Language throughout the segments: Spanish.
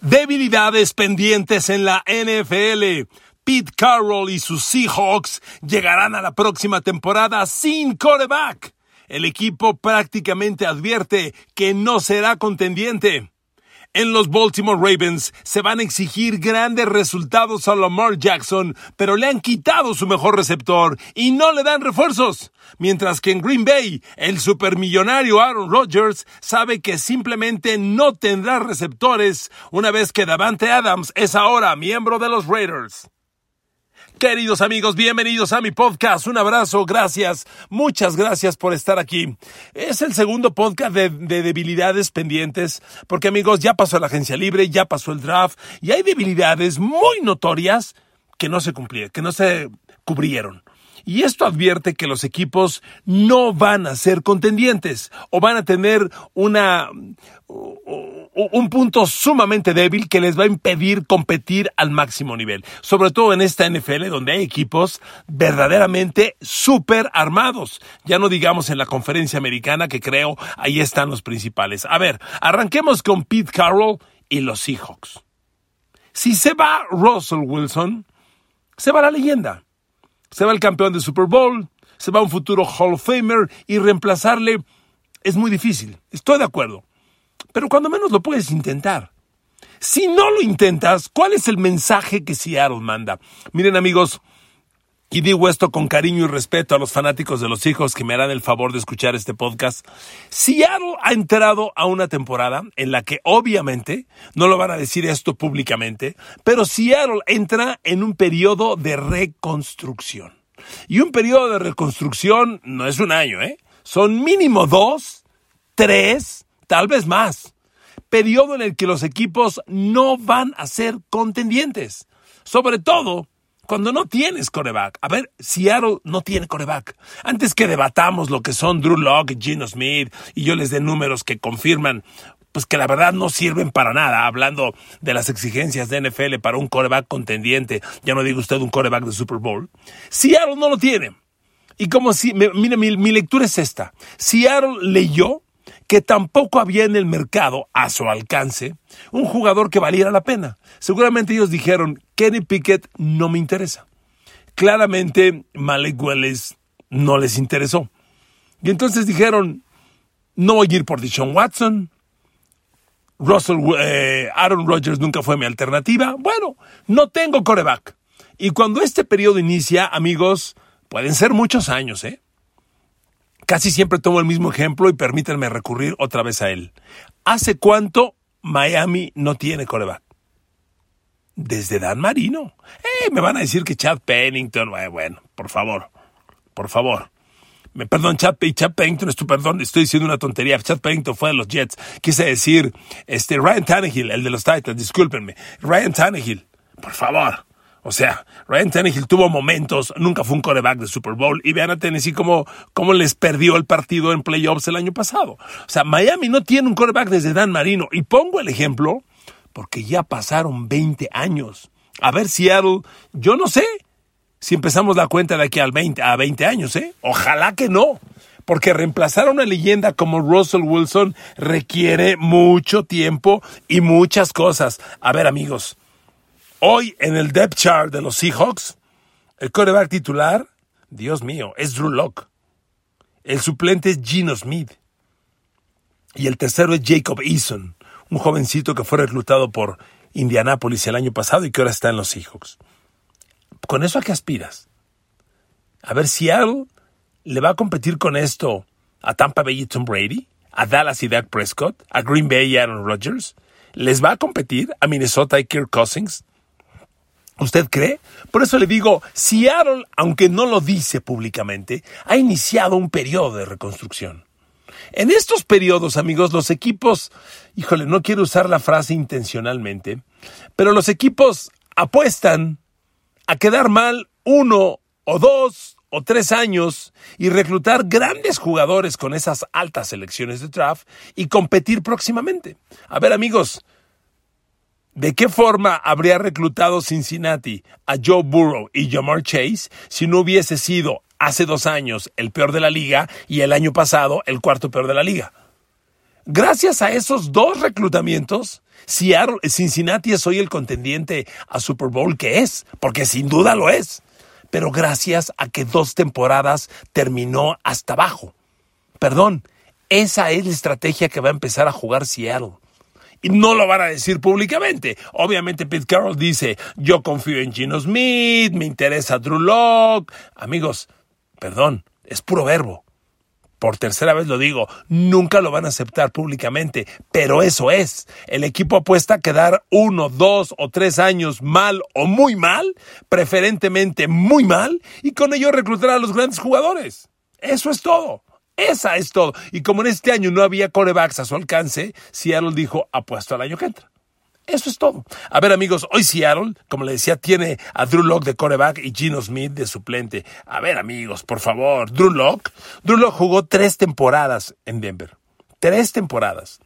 Debilidades pendientes en la NFL. Pete Carroll y sus Seahawks llegarán a la próxima temporada sin coreback. El equipo prácticamente advierte que no será contendiente. En los Baltimore Ravens se van a exigir grandes resultados a Lamar Jackson, pero le han quitado su mejor receptor y no le dan refuerzos. Mientras que en Green Bay, el supermillonario Aaron Rodgers sabe que simplemente no tendrá receptores una vez que Davante Adams es ahora miembro de los Raiders. Queridos amigos, bienvenidos a mi podcast. Un abrazo, gracias, muchas gracias por estar aquí. Es el segundo podcast de, debilidades pendientes, porque amigos, ya pasó la agencia libre, ya pasó el draft, y hay debilidades muy notorias que no se cumplieron, que no se cubrieron. Y esto advierte que los equipos no van a ser contendientes o van a tener un punto sumamente débil que les va a impedir competir al máximo nivel. Sobre todo en esta NFL donde hay equipos verdaderamente súper armados. Ya no digamos en la conferencia americana que creo ahí están los principales. A ver, arranquemos con Pete Carroll y los Seahawks. Si se va Russell Wilson, se va la leyenda. Se va el campeón de Super Bowl, se va un futuro Hall of Famer y reemplazarle es muy difícil. Estoy de acuerdo. Pero cuando menos lo puedes intentar. Si no lo intentas, ¿cuál es el mensaje que Seattle manda? Miren amigos, y digo esto con cariño y respeto a los fanáticos de los hijos que me harán el favor de escuchar este podcast. Seattle ha entrado a una temporada en la que obviamente, no lo van a decir esto públicamente, pero Seattle entra en un periodo de reconstrucción. Y un periodo de reconstrucción no es un año, ¿eh? Son mínimo dos, tres, tal vez más. Periodo en el que los equipos no van a ser contendientes. Sobre todo cuando no tienes coreback. A ver, Seattle no tiene coreback. Antes que debatamos lo que son Drew Locke, Gino Smith y yo les dé números que confirman pues que la verdad no sirven para nada, hablando de las exigencias de NFL para un coreback contendiente, ya no digo usted un coreback de Super Bowl, Seattle no lo tiene. Y como si, mire, mi, mi lectura es esta, Seattle leyó que tampoco había en el mercado, a su alcance, un jugador que valiera la pena. Seguramente ellos dijeron, Kenny Pickett no me interesa. Claramente, Malek Wells no les interesó. Y entonces dijeron, no voy a ir por Dishon Watson. Russell, eh, Aaron Rodgers nunca fue mi alternativa. Bueno, no tengo coreback. Y cuando este periodo inicia, amigos, pueden ser muchos años, ¿eh? Casi siempre tomo el mismo ejemplo y permítanme recurrir otra vez a él. ¿Hace cuánto Miami no tiene coreback? Desde Dan Marino. Eh, me van a decir que Chad Pennington. Eh, bueno, por favor, por favor. Me perdón, Chad, Chad Pennington es tu perdón, estoy diciendo una tontería. Chad Pennington fue de los Jets. Quise decir, este, Ryan Tannehill, el de los Titans, discúlpenme. Ryan Tannehill, por favor. O sea, Ryan Tannehill tuvo momentos, nunca fue un coreback de Super Bowl. Y vean a Tennessee cómo, cómo les perdió el partido en playoffs el año pasado. O sea, Miami no tiene un coreback desde Dan Marino. Y pongo el ejemplo porque ya pasaron 20 años. A ver, Seattle, yo no sé si empezamos la cuenta de aquí al 20, a 20 años, ¿eh? Ojalá que no. Porque reemplazar a una leyenda como Russell Wilson requiere mucho tiempo y muchas cosas. A ver, amigos, Hoy en el depth chart de los Seahawks, el quarterback titular, Dios mío, es Drew Locke. El suplente es Gino Smith. Y el tercero es Jacob Eason, un jovencito que fue reclutado por Indianapolis el año pasado y que ahora está en los Seahawks. ¿Con eso a qué aspiras? A ver, si Seattle le va a competir con esto a Tampa Bay y Tom Brady, a Dallas y Dak Prescott, a Green Bay y Aaron Rodgers. ¿Les va a competir a Minnesota y Kirk Cousins? ¿Usted cree? Por eso le digo, Seattle, aunque no lo dice públicamente, ha iniciado un periodo de reconstrucción. En estos periodos, amigos, los equipos, híjole, no quiero usar la frase intencionalmente, pero los equipos apuestan a quedar mal uno o dos o tres años y reclutar grandes jugadores con esas altas selecciones de draft y competir próximamente. A ver, amigos, ¿De qué forma habría reclutado Cincinnati a Joe Burrow y Jamar Chase si no hubiese sido hace dos años el peor de la liga y el año pasado el cuarto peor de la liga? Gracias a esos dos reclutamientos, Cincinnati es hoy el contendiente a Super Bowl que es, porque sin duda lo es. Pero gracias a que dos temporadas terminó hasta abajo. Perdón, esa es la estrategia que va a empezar a jugar Seattle. Y no lo van a decir públicamente. Obviamente Pete Carroll dice, yo confío en Gino Smith, me interesa Drew Locke. Amigos, perdón, es puro verbo. Por tercera vez lo digo, nunca lo van a aceptar públicamente, pero eso es. El equipo apuesta a quedar uno, dos o tres años mal o muy mal, preferentemente muy mal, y con ello reclutar a los grandes jugadores. Eso es todo. Esa es todo. Y como en este año no había corebacks a su alcance, Seattle dijo, apuesto al año que entra. Eso es todo. A ver, amigos, hoy Seattle, como le decía, tiene a Drew Locke de coreback y Gino Smith de suplente. A ver, amigos, por favor, Drew Locke. Drew Locke jugó tres temporadas en Denver. Tres temporadas.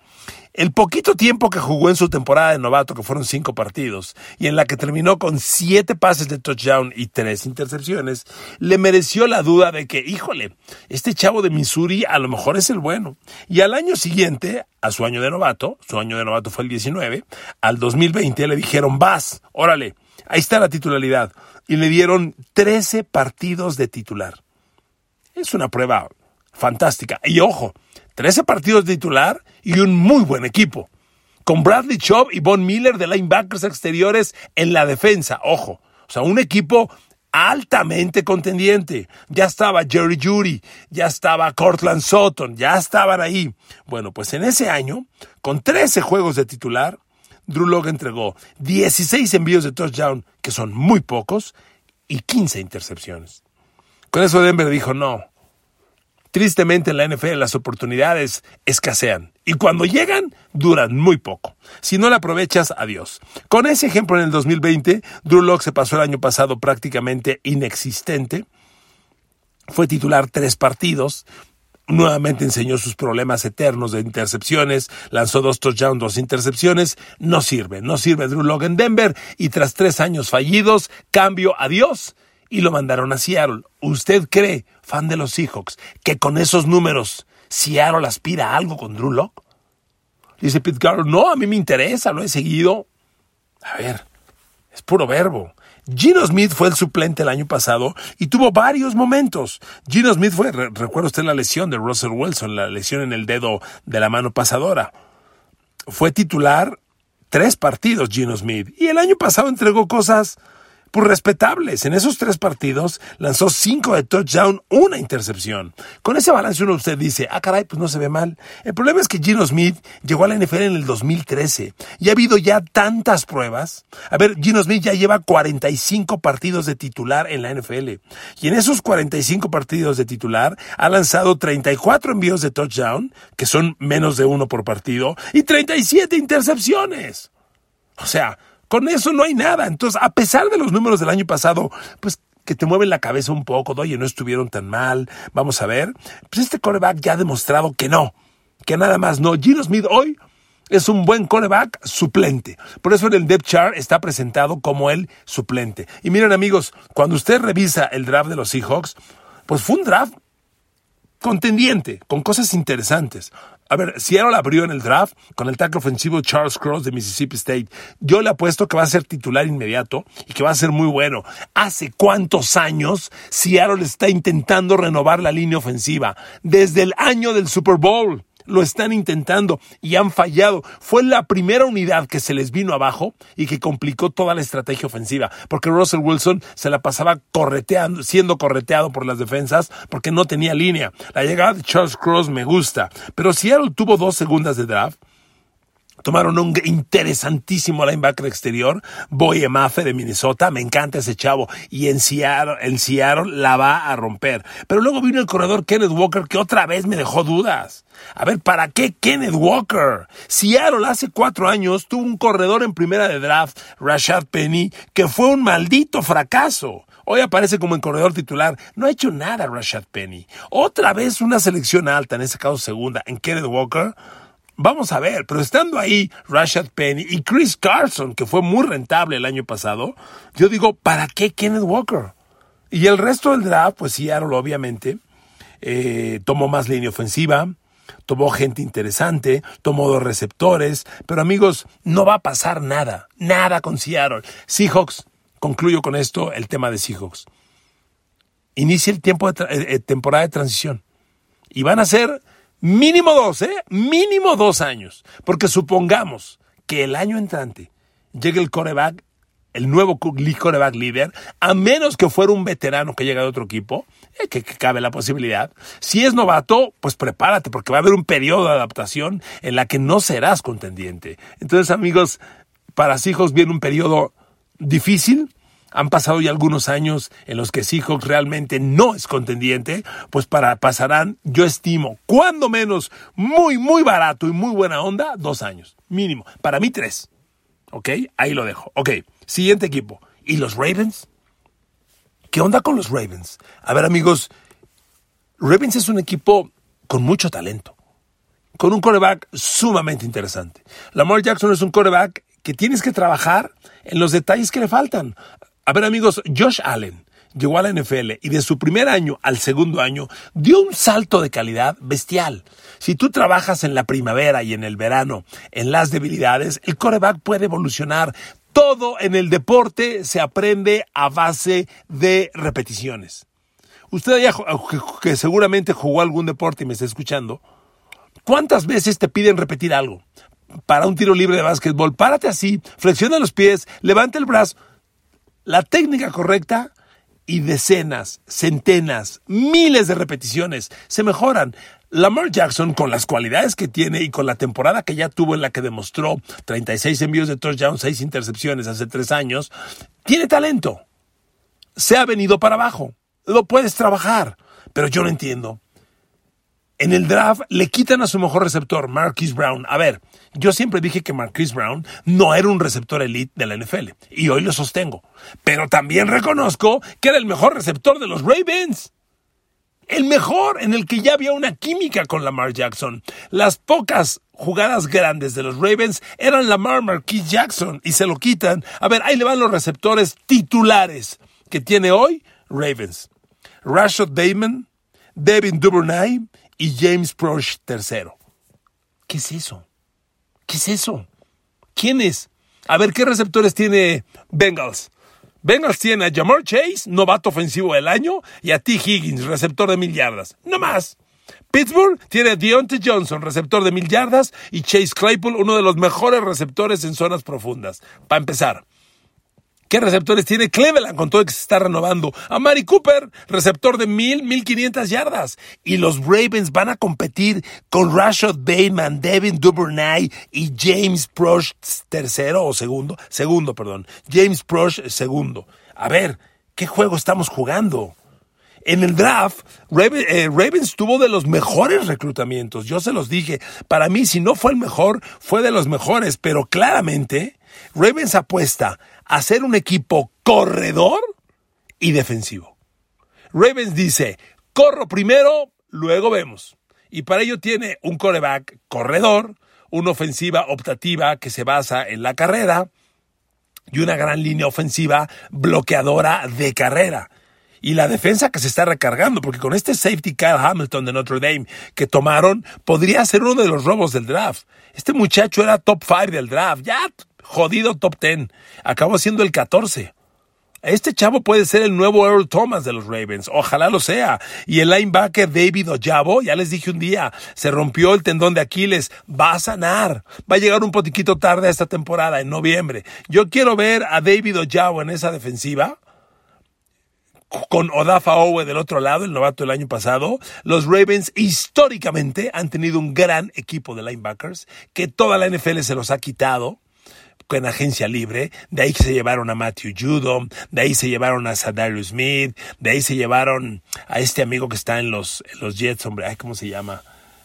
El poquito tiempo que jugó en su temporada de novato, que fueron cinco partidos, y en la que terminó con siete pases de touchdown y tres intercepciones, le mereció la duda de que, híjole, este chavo de Missouri a lo mejor es el bueno. Y al año siguiente, a su año de novato, su año de novato fue el 19, al 2020 le dijeron, vas, órale, ahí está la titularidad. Y le dieron 13 partidos de titular. Es una prueba fantástica. Y ojo, 13 partidos de titular y un muy buen equipo. Con Bradley Chubb y Von Miller de linebackers exteriores en la defensa. Ojo, o sea, un equipo altamente contendiente. Ya estaba Jerry Judy, ya estaba Cortland Sutton, ya estaban ahí. Bueno, pues en ese año, con 13 juegos de titular, Drew Locke entregó 16 envíos de touchdown, que son muy pocos, y 15 intercepciones. Con eso Denver dijo, no, Tristemente en la NFL las oportunidades escasean y cuando llegan duran muy poco. Si no la aprovechas, adiós. Con ese ejemplo en el 2020, Drew Locke se pasó el año pasado prácticamente inexistente. Fue titular tres partidos, nuevamente enseñó sus problemas eternos de intercepciones, lanzó dos touchdowns, dos intercepciones, no sirve, no sirve Drew en Denver y tras tres años fallidos, cambio, adiós y lo mandaron a Seattle. ¿Usted cree, fan de los Seahawks, que con esos números Seattle aspira a algo con Drew Locke? Dice Pete Carroll, no, a mí me interesa, lo he seguido. A ver, es puro verbo. Gino Smith fue el suplente el año pasado y tuvo varios momentos. Gino Smith fue, recuerda usted la lesión de Russell Wilson, la lesión en el dedo de la mano pasadora. Fue titular tres partidos Gino Smith y el año pasado entregó cosas pues respetables. En esos tres partidos lanzó cinco de touchdown, una intercepción. Con ese balance uno usted dice, ah caray, pues no se ve mal. El problema es que Gino Smith llegó a la NFL en el 2013 y ha habido ya tantas pruebas. A ver, Gino Smith ya lleva 45 partidos de titular en la NFL y en esos 45 partidos de titular ha lanzado 34 envíos de touchdown, que son menos de uno por partido, y 37 intercepciones. O sea, con eso no hay nada. Entonces, a pesar de los números del año pasado, pues que te mueven la cabeza un poco, oye, no estuvieron tan mal, vamos a ver. Pues este coreback ya ha demostrado que no, que nada más no. Gino Smith hoy es un buen coreback suplente. Por eso en el depth chart está presentado como el suplente. Y miren amigos, cuando usted revisa el draft de los Seahawks, pues fue un draft contendiente, con cosas interesantes. A ver, Seattle abrió en el draft con el tackle ofensivo Charles Cross de Mississippi State. Yo le apuesto que va a ser titular inmediato y que va a ser muy bueno. ¿Hace cuántos años Seattle está intentando renovar la línea ofensiva? Desde el año del Super Bowl lo están intentando y han fallado. Fue la primera unidad que se les vino abajo y que complicó toda la estrategia ofensiva, porque Russell Wilson se la pasaba correteando, siendo correteado por las defensas porque no tenía línea. La llegada de Charles Cross me gusta, pero Seattle tuvo dos segundas de draft Tomaron un interesantísimo linebacker exterior, Boy Emafe de Minnesota. Me encanta ese chavo. Y en Seattle, Seattle la va a romper. Pero luego vino el corredor Kenneth Walker que otra vez me dejó dudas. A ver, ¿para qué Kenneth Walker? Seattle hace cuatro años tuvo un corredor en primera de draft, Rashad Penny, que fue un maldito fracaso. Hoy aparece como en corredor titular. No ha hecho nada Rashad Penny. Otra vez una selección alta, en ese caso segunda, en Kenneth Walker. Vamos a ver, pero estando ahí Rashad Penny y Chris Carson, que fue muy rentable el año pasado, yo digo, ¿para qué Kenneth Walker? Y el resto del draft, pues Seattle obviamente eh, tomó más línea ofensiva, tomó gente interesante, tomó dos receptores, pero amigos, no va a pasar nada, nada con Seattle. Seahawks, concluyo con esto el tema de Seahawks. Inicia el tiempo de eh, eh, temporada de transición y van a ser mínimo dos, ¿eh? Mínimo dos años, porque supongamos que el año entrante llegue el coreback el nuevo coreback líder, a menos que fuera un veterano que llega de otro equipo, eh, que, cabe la posibilidad. Si es novato, pues prepárate, porque va a haber un periodo de adaptación en la que no serás contendiente. Entonces, amigos, para Seahawks viene un periodo difícil. Han pasado ya algunos años en los que Seahawks realmente no es contendiente, pues para, pasarán, yo estimo, cuando menos, muy, muy barato y muy buena onda, dos años, mínimo. Para mí, tres. ¿Ok? Ahí lo dejo. Ok. Siguiente equipo. ¿Y los Ravens? ¿Qué onda con los Ravens? A ver, amigos, Ravens es un equipo con mucho talento, con un coreback sumamente interesante. Lamar Jackson es un coreback que tienes que trabajar en los detalles que le faltan. A ver, amigos, Josh Allen llegó a la NFL y de su primer año al segundo año dio un salto de calidad bestial. Si tú trabajas en la primavera y en el verano en las debilidades, el coreback puede evolucionar. Todo en el deporte se aprende a base de repeticiones. Usted que seguramente jugó algún deporte y me está escuchando, ¿cuántas veces te piden repetir algo? Para un tiro libre de básquetbol, párate así, flexiona los pies, levanta el brazo. La técnica correcta y decenas, centenas, miles de repeticiones se mejoran. Lamar Jackson, con las cualidades que tiene y con la temporada que ya tuvo en la que demostró 36 envíos de touchdown, 6 intercepciones hace 3 años, tiene talento. Se ha venido para abajo. Lo puedes trabajar. Pero yo no entiendo. En el draft le quitan a su mejor receptor, Marquise Brown. A ver, yo siempre dije que Marquise Brown no era un receptor elite de la NFL. Y hoy lo sostengo. Pero también reconozco que era el mejor receptor de los Ravens el mejor en el que ya había una química con Lamar Jackson. Las pocas jugadas grandes de los Ravens eran Lamar Marquis Jackson y se lo quitan. A ver, ahí le van los receptores titulares que tiene hoy Ravens. Rashad Damon, Devin Duvernay y James Prosh III. ¿Qué es eso? ¿Qué es eso? ¿Quién es? A ver, ¿qué receptores tiene Bengals? Bengals tiene a Jamar Chase, novato ofensivo del año, y a T. Higgins, receptor de mil yardas. No más. Pittsburgh tiene a Deontay Johnson, receptor de mil yardas, y Chase Claypool, uno de los mejores receptores en zonas profundas. Para empezar, ¿Qué receptores tiene Cleveland con todo que se está renovando? A Mari Cooper, receptor de mil, mil quinientas yardas. Y los Ravens van a competir con Rashad Bateman, Devin Duvernay y James Prosh tercero o segundo. Segundo, perdón. James Prosh segundo. A ver, ¿qué juego estamos jugando? En el draft, eh, Ravens tuvo de los mejores reclutamientos. Yo se los dije. Para mí, si no fue el mejor, fue de los mejores. Pero claramente, Ravens apuesta a ser un equipo corredor y defensivo. Ravens dice, corro primero, luego vemos. Y para ello tiene un coreback corredor, una ofensiva optativa que se basa en la carrera y una gran línea ofensiva bloqueadora de carrera. Y la defensa que se está recargando, porque con este safety Kyle Hamilton de Notre Dame que tomaron, podría ser uno de los robos del draft. Este muchacho era top 5 del draft. Ya jodido top 10. Acabó siendo el 14. Este chavo puede ser el nuevo Earl Thomas de los Ravens. Ojalá lo sea. Y el linebacker David Ojabo, ya les dije un día, se rompió el tendón de Aquiles. Va a sanar. Va a llegar un poquito tarde esta temporada, en noviembre. Yo quiero ver a David Ojabo en esa defensiva con Odafa Owe del otro lado, el novato del año pasado, los Ravens históricamente han tenido un gran equipo de linebackers que toda la NFL se los ha quitado en agencia libre, de ahí se llevaron a Matthew Judon, de ahí se llevaron a Sadarius Smith, de ahí se llevaron a este amigo que está en los, en los Jets, hombre, ¿cómo se llama?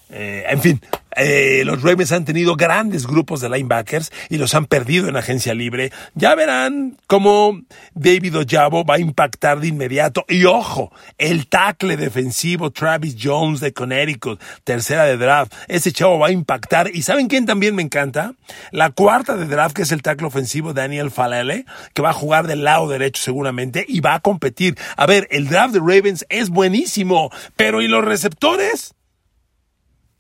Eh, en fin, eh, los Ravens han tenido grandes grupos de linebackers y los han perdido en agencia libre. Ya verán cómo David Ojabo va a impactar de inmediato. Y ojo, el tackle defensivo Travis Jones de Connecticut, tercera de draft. Ese chavo va a impactar. ¿Y saben quién también me encanta? La cuarta de draft, que es el tackle ofensivo Daniel Falele, que va a jugar del lado derecho seguramente y va a competir. A ver, el draft de Ravens es buenísimo, pero ¿y los receptores?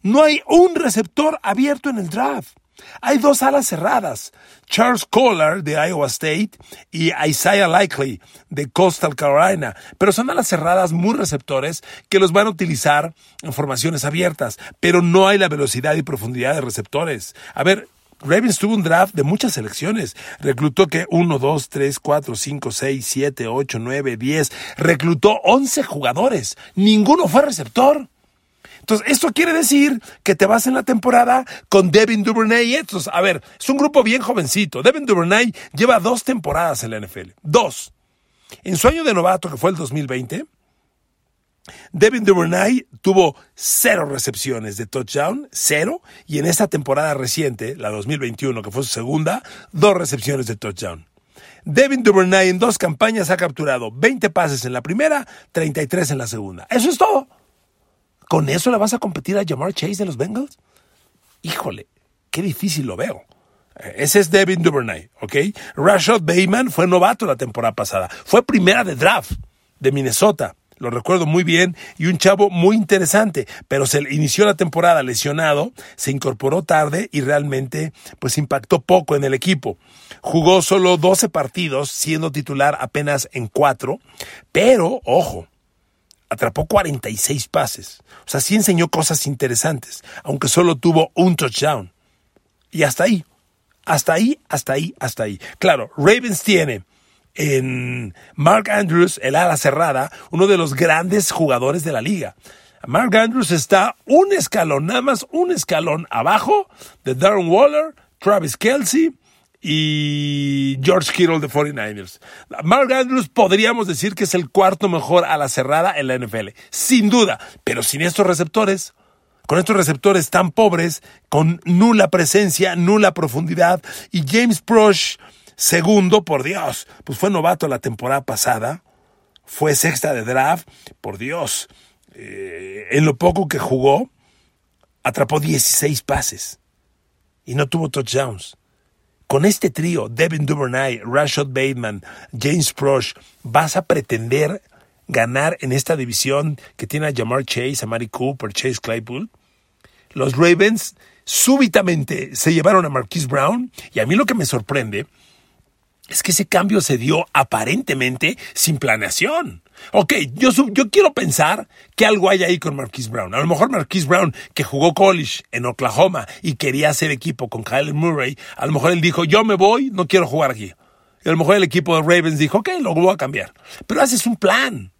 No hay un receptor abierto en el draft. Hay dos alas cerradas, Charles Kohler de Iowa State y Isaiah Likely de Coastal Carolina, pero son alas cerradas muy receptores que los van a utilizar en formaciones abiertas, pero no hay la velocidad y profundidad de receptores. A ver, Ravens tuvo un draft de muchas selecciones. Reclutó que 1, 2, 3, 4, 5, 6, 7, 8, 9, 10. Reclutó 11 jugadores. Ninguno fue receptor. Entonces, esto quiere decir que te vas en la temporada con Devin Duvernay estos. A ver, es un grupo bien jovencito. Devin Duvernay lleva dos temporadas en la NFL. Dos. En su año de novato, que fue el 2020, Devin Duvernay tuvo cero recepciones de touchdown, cero, y en esta temporada reciente, la 2021, que fue su segunda, dos recepciones de touchdown. Devin Duvernay en dos campañas ha capturado 20 pases en la primera, 33 en la segunda. Eso es todo. ¿Con eso le vas a competir a Jamar Chase de los Bengals? Híjole, qué difícil lo veo. Ese es Devin Duvernay, ¿ok? Rashad Bateman fue novato la temporada pasada. Fue primera de draft de Minnesota lo recuerdo muy bien, y un chavo muy interesante, pero se inició la temporada lesionado, se incorporó tarde y realmente pues impactó poco en el equipo. Jugó solo 12 partidos, siendo titular apenas en 4, pero, ojo, atrapó 46 pases. O sea, sí enseñó cosas interesantes, aunque solo tuvo un touchdown. Y hasta ahí, hasta ahí, hasta ahí, hasta ahí. Claro, Ravens tiene en Mark Andrews, el ala cerrada, uno de los grandes jugadores de la liga. Mark Andrews está un escalón, nada más un escalón abajo de Darren Waller, Travis Kelsey y George Kittle de 49ers. Mark Andrews podríamos decir que es el cuarto mejor ala cerrada en la NFL, sin duda, pero sin estos receptores, con estos receptores tan pobres, con nula presencia, nula profundidad, y James Prosh Segundo, por Dios, pues fue novato la temporada pasada, fue sexta de draft, por Dios. Eh, en lo poco que jugó, atrapó 16 pases y no tuvo touchdowns. Con este trío, Devin Duvernay, Rashad Bateman, James Prosh, vas a pretender ganar en esta división que tiene a Jamar Chase, a Mari Cooper, Chase Claypool. Los Ravens súbitamente se llevaron a Marquise Brown y a mí lo que me sorprende es que ese cambio se dio aparentemente sin planeación. Ok, yo, yo quiero pensar que algo hay ahí con Marquise Brown. A lo mejor Marquise Brown, que jugó college en Oklahoma y quería hacer equipo con Kyle Murray, a lo mejor él dijo, yo me voy, no quiero jugar aquí. Y a lo mejor el equipo de Ravens dijo, ok, lo voy a cambiar. Pero haces un plan.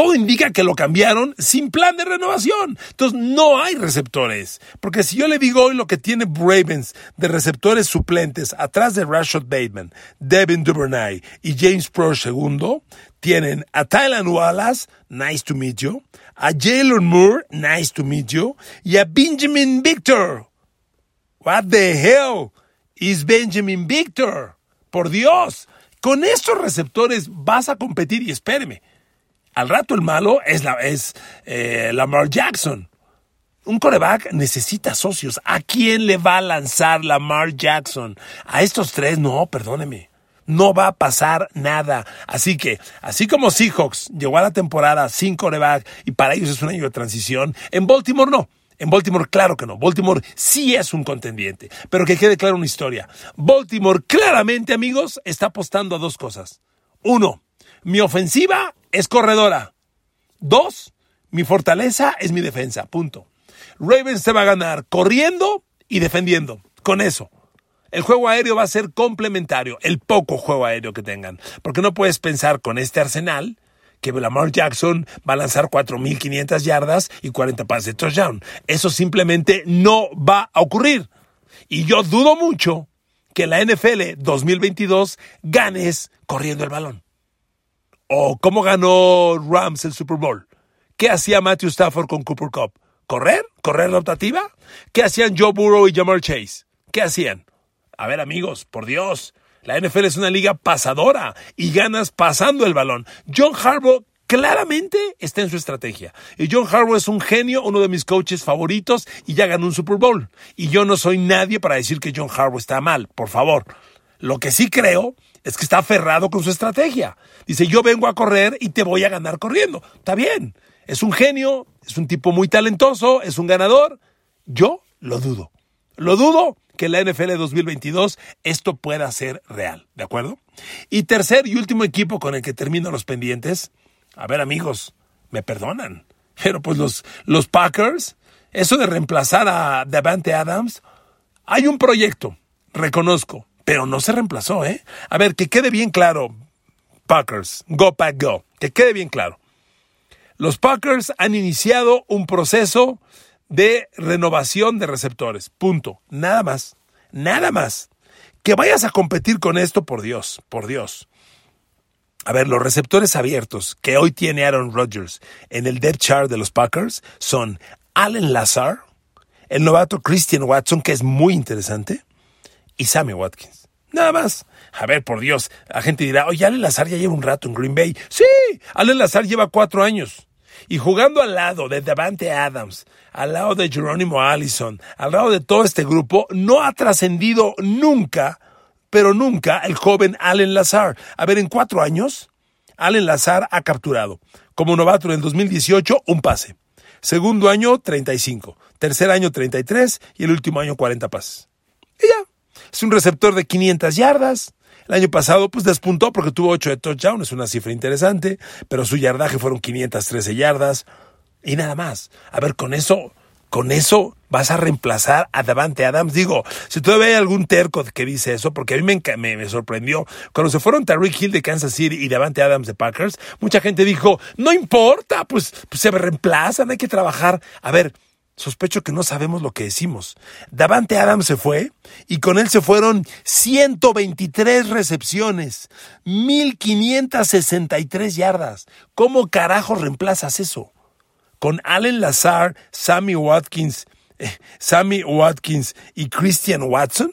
Todo indica que lo cambiaron sin plan de renovación. Entonces no hay receptores. Porque si yo le digo hoy lo que tiene Ravens de receptores suplentes atrás de Rashad Bateman, Devin Duvernay y James Pro II, tienen a Tylan Wallace, nice to meet you, a Jalen Moore, nice to meet you, y a Benjamin Victor. What the hell is Benjamin Victor? Por Dios, con estos receptores vas a competir y espéreme al rato el malo es, la, es eh, Lamar Jackson. Un coreback necesita socios. ¿A quién le va a lanzar Lamar Jackson? A estos tres, no, perdóneme. No va a pasar nada. Así que, así como Seahawks llegó a la temporada sin coreback y para ellos es un año de transición, en Baltimore no. En Baltimore, claro que no. Baltimore sí es un contendiente. Pero que quede clara una historia. Baltimore claramente, amigos, está apostando a dos cosas. Uno, mi ofensiva es corredora. Dos, mi fortaleza es mi defensa. Punto. Ravens te va a ganar corriendo y defendiendo. Con eso. El juego aéreo va a ser complementario, el poco juego aéreo que tengan. Porque no puedes pensar con este arsenal que Lamar Jackson va a lanzar 4.500 yardas y 40 pases de touchdown. Eso simplemente no va a ocurrir. Y yo dudo mucho que la NFL 2022 ganes corriendo el balón. ¿O cómo ganó Rams el Super Bowl? ¿Qué hacía Matthew Stafford con Cooper Cup? ¿Correr? ¿Correr la optativa? ¿Qué hacían Joe Burrow y Jamar Chase? ¿Qué hacían? A ver, amigos, por Dios, la NFL es una liga pasadora y ganas pasando el balón. John Harbaugh claramente está en su estrategia. Y John Harbaugh es un genio, uno de mis coaches favoritos y ya ganó un Super Bowl. Y yo no soy nadie para decir que John Harbaugh está mal, por favor. Lo que sí creo es que está aferrado con su estrategia. Dice, yo vengo a correr y te voy a ganar corriendo. Está bien, es un genio, es un tipo muy talentoso, es un ganador Yo lo dudo. Lo dudo que en la NFL 2022 esto pueda ser real, ¿de acuerdo? Y tercer y último equipo con el que termino los pendientes. A ver, amigos, me perdonan. Pero pues los, los Packers, eso de reemplazar a Davante Adams, hay un proyecto, reconozco, pero no se reemplazó, ¿eh? A ver, que quede bien claro, Packers, go pack go, que quede bien claro. Los Packers han iniciado un proceso de renovación de receptores. Punto. Nada más. Nada más. Que vayas a competir con esto, por Dios, por Dios. A ver, los receptores abiertos que hoy tiene Aaron Rodgers en el depth chart de los Packers son Allen Lazar, el novato Christian Watson, que es muy interesante, y Sammy Watkins. Nada más. A ver, por Dios, la gente dirá, oye, Allen Lazar ya lleva un rato en Green Bay. Sí, Allen Lazar lleva cuatro años. Y jugando al lado de Davante Adams, al lado de Jerónimo Allison, al lado de todo este grupo, no ha trascendido nunca, pero nunca, el joven Allen Lazar. A ver, en cuatro años, Allen Lazar ha capturado, como novato en el 2018, un pase. Segundo año, 35. Tercer año, 33. Y el último año, 40 pases. Y ya. Es un receptor de 500 yardas, el año pasado, pues despuntó porque tuvo 8 de touchdown, es una cifra interesante, pero su yardaje fueron 513 yardas y nada más. A ver, con eso, con eso vas a reemplazar a Davante Adams. Digo, si todavía hay algún terco que dice eso, porque a mí me, sorprendió. Cuando se fueron Tariq Hill de Kansas City y Davante Adams de Packers, mucha gente dijo, no importa, pues, pues se reemplazan, hay que trabajar. A ver, sospecho que no sabemos lo que decimos. Davante Adams se fue y con él se fueron 123 recepciones, 1563 yardas. ¿Cómo carajo reemplazas eso? Con Allen Lazar, Sammy Watkins, eh, Sammy Watkins y Christian Watson.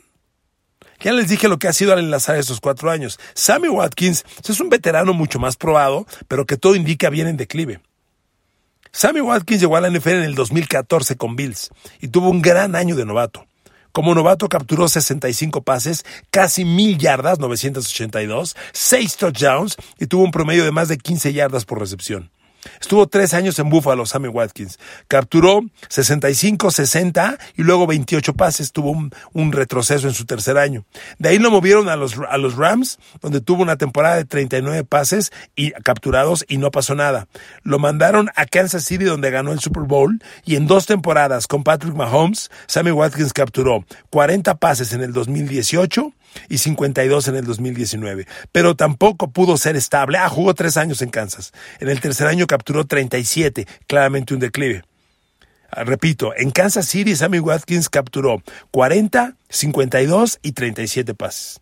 Ya les dije lo que ha sido Allen Lazar estos cuatro años. Sammy Watkins es un veterano mucho más probado, pero que todo indica bien en declive. Sammy Watkins llegó a la NFL en el 2014 con Bills y tuvo un gran año de novato. Como novato capturó 65 pases, casi 1000 yardas, 982, 6 touchdowns y tuvo un promedio de más de 15 yardas por recepción. Estuvo tres años en Buffalo, Sammy Watkins. Capturó 65, 60 y luego 28 pases. Tuvo un, retroceso en su tercer año. De ahí lo movieron a los, a los Rams, donde tuvo una temporada de 39 pases y capturados y no pasó nada. Lo mandaron a Kansas City, donde ganó el Super Bowl. Y en dos temporadas con Patrick Mahomes, Sammy Watkins capturó 40 pases en el 2018 y 52 en el 2019. Pero tampoco pudo ser estable. Ah, jugó tres años en Kansas. En el tercer año capturó 37, claramente un declive. Ah, repito, en Kansas City Sammy Watkins capturó 40, 52 y 37 pases.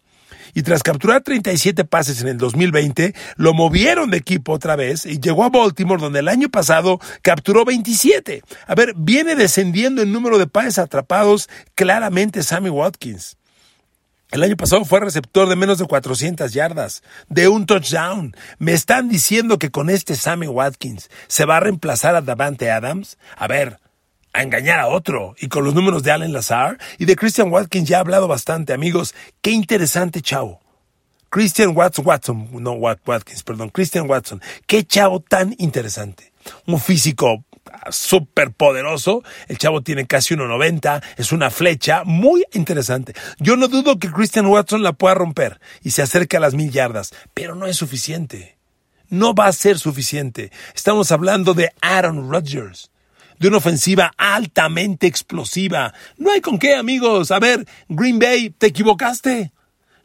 Y tras capturar 37 pases en el 2020, lo movieron de equipo otra vez y llegó a Baltimore, donde el año pasado capturó 27. A ver, viene descendiendo el número de pases atrapados claramente Sammy Watkins. El año pasado fue receptor de menos de 400 yardas, de un touchdown. Me están diciendo que con este Sammy Watkins se va a reemplazar a Davante Adams. A ver, a engañar a otro. Y con los números de Allen Lazar y de Christian Watkins ya he hablado bastante, amigos. Qué interesante chavo. Christian Watson, Watson, no Watkins, perdón, Christian Watson. Qué chavo tan interesante. Un físico súper poderoso. El chavo tiene casi 1,90, es una flecha muy interesante. Yo no dudo que Christian Watson la pueda romper y se acerque a las mil yardas, pero no es suficiente. No va a ser suficiente. Estamos hablando de Aaron Rodgers de una ofensiva altamente explosiva. No hay con qué, amigos. A ver, Green Bay, te equivocaste.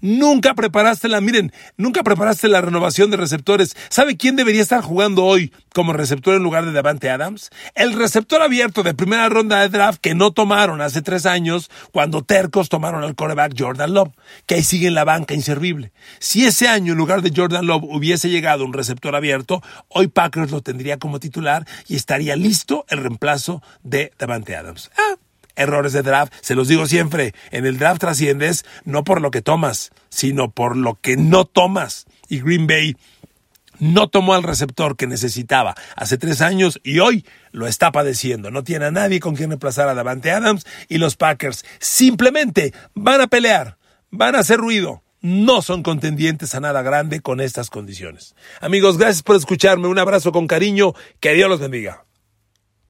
Nunca preparaste la, miren, nunca preparaste la renovación de receptores. ¿Sabe quién debería estar jugando hoy como receptor en lugar de Davante Adams? El receptor abierto de primera ronda de draft que no tomaron hace tres años cuando tercos tomaron al coreback Jordan Love, que ahí sigue en la banca inservible. Si ese año en lugar de Jordan Love hubiese llegado un receptor abierto, hoy Packers lo tendría como titular y estaría listo el reemplazo de Davante Adams. Ah, errores de draft. Se los digo siempre, en el draft trasciendes no por lo que tomas, sino por lo que no tomas. Y Green Bay no tomó al receptor que necesitaba hace tres años y hoy lo está padeciendo. No tiene a nadie con quien reemplazar a Davante Adams y los Packers simplemente van a pelear, van a hacer ruido. No son contendientes a nada grande con estas condiciones. Amigos, gracias por escucharme. Un abrazo con cariño. Que Dios los bendiga.